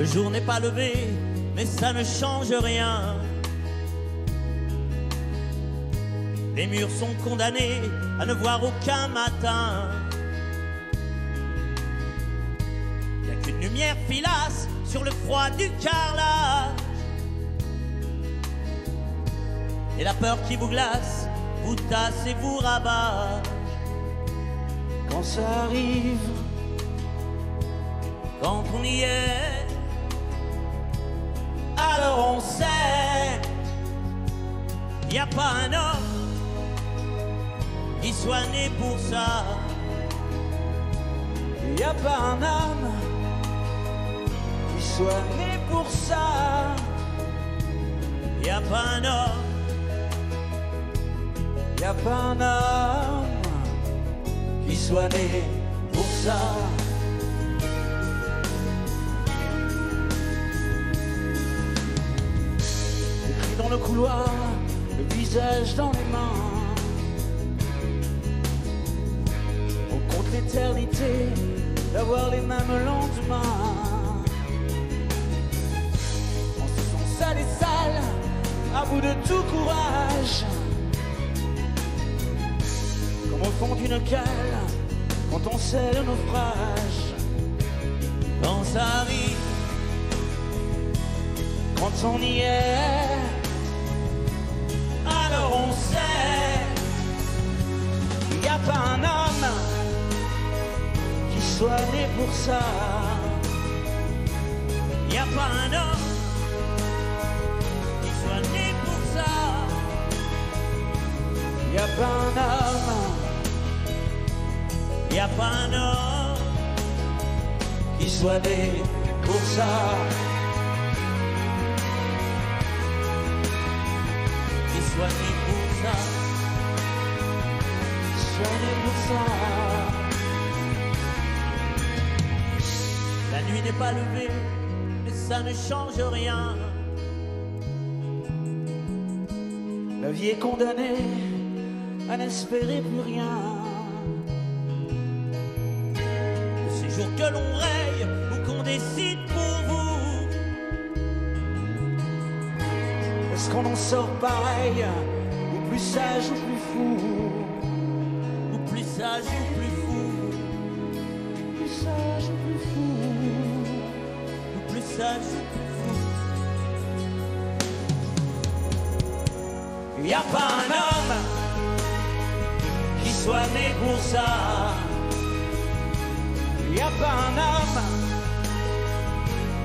Le jour n'est pas levé, mais ça ne change rien. Les murs sont condamnés à ne voir aucun matin. Y a qu'une lumière filasse sur le froid du carrelage. Et la peur qui vous glace, vous tasse et vous rabat. Quand ça arrive, Quand on y est, Y a pas un homme qui soit né pour ça. y a pas un homme qui soit né pour ça. Y a pas un homme Y a pas un homme qui soit né pour ça. Écrit dans le couloir, dans les mains. On compte l'éternité d'avoir les mêmes lendemains. On se sent sale et sale, à bout de tout courage. Comme au fond d'une cale, quand on sait le naufrage. quand ça arrive. Quand on y est, soit pour ça. Y a pas un homme qui soit né pour ça. N'y a pas un homme Y a pas un homme qui soit né pour ça. qui soit né pour ça. Qui soit né pour ça. La nuit n'est pas levée, mais ça ne change rien. La vie est condamnée à n'espérer plus rien. Ces jours que l'on raye ou qu'on décide pour vous. Est-ce qu'on en sort pareil Ou plus sage ou plus fou? Ou plus sage ou plus fou? Plus sage ou plus fou Fou. Y a pas un homme qui soit né pour ça. Y a pas un homme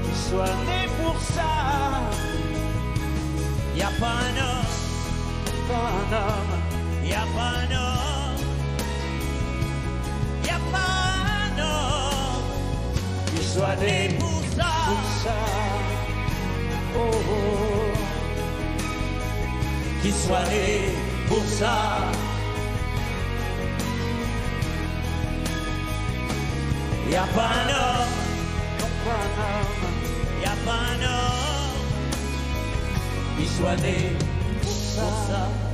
qui soit né pour ça. Y a pas un homme, Pas un y a pas un homme. Qui soit né né pour ça. pour ça. Oh, oh. Soit né pour ça. Y a pas un homme, Non, pas un homme qui soit né pour ça.